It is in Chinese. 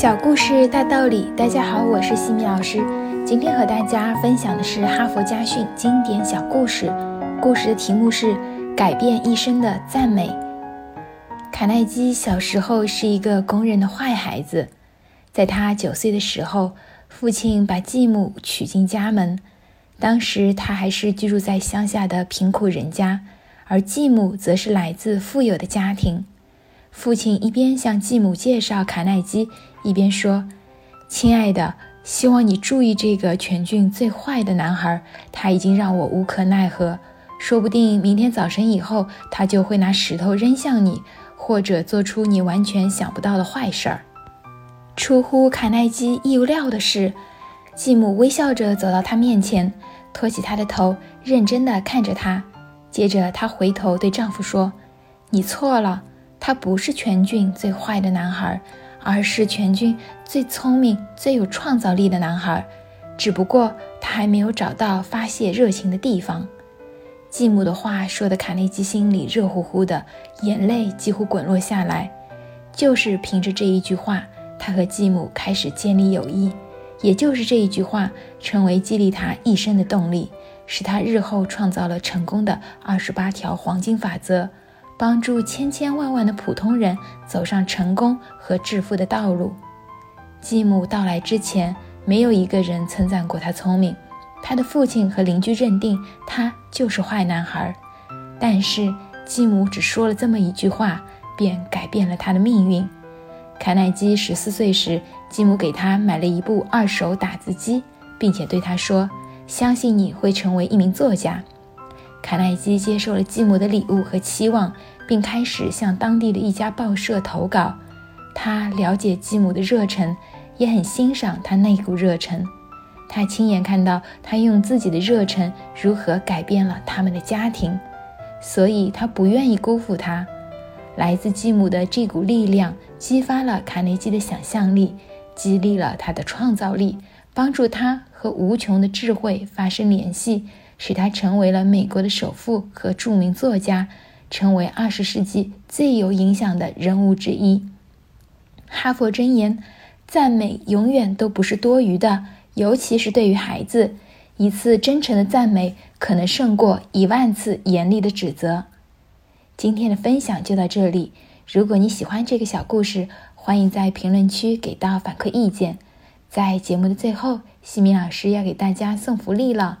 小故事大道理，大家好，我是西米老师。今天和大家分享的是哈佛家训经典小故事，故事的题目是《改变一生的赞美》。卡耐基小时候是一个公认的坏孩子，在他九岁的时候，父亲把继母娶进家门。当时他还是居住在乡下的贫苦人家，而继母则是来自富有的家庭。父亲一边向继母介绍卡耐基，一边说：“亲爱的，希望你注意这个全郡最坏的男孩，他已经让我无可奈何。说不定明天早晨以后，他就会拿石头扔向你，或者做出你完全想不到的坏事儿。”出乎卡耐基意料的是，继母微笑着走到他面前，托起他的头，认真地看着他。接着，她回头对丈夫说：“你错了。”他不是全郡最坏的男孩，而是全郡最聪明、最有创造力的男孩。只不过他还没有找到发泄热情的地方。继母的话说的卡内基心里热乎乎的，眼泪几乎滚落下来。就是凭着这一句话，他和继母开始建立友谊。也就是这一句话，成为激励他一生的动力，使他日后创造了成功的二十八条黄金法则。帮助千千万万的普通人走上成功和致富的道路。继母到来之前，没有一个人称赞过他聪明。他的父亲和邻居认定他就是坏男孩。但是继母只说了这么一句话，便改变了他的命运。卡耐基十四岁时，继母给他买了一部二手打字机，并且对他说：“相信你会成为一名作家。”卡耐基接受了继母的礼物和期望，并开始向当地的一家报社投稿。他了解继母的热忱，也很欣赏他那股热忱。他亲眼看到他用自己的热忱如何改变了他们的家庭，所以他不愿意辜负他。来自继母的这股力量激发了卡耐基的想象力，激励了他的创造力，帮助他和无穷的智慧发生联系。使他成为了美国的首富和著名作家，成为二十世纪最有影响的人物之一。哈佛箴言：赞美永远都不是多余的，尤其是对于孩子。一次真诚的赞美可能胜过一万次严厉的指责。今天的分享就到这里。如果你喜欢这个小故事，欢迎在评论区给到反馈意见。在节目的最后，西米老师要给大家送福利了。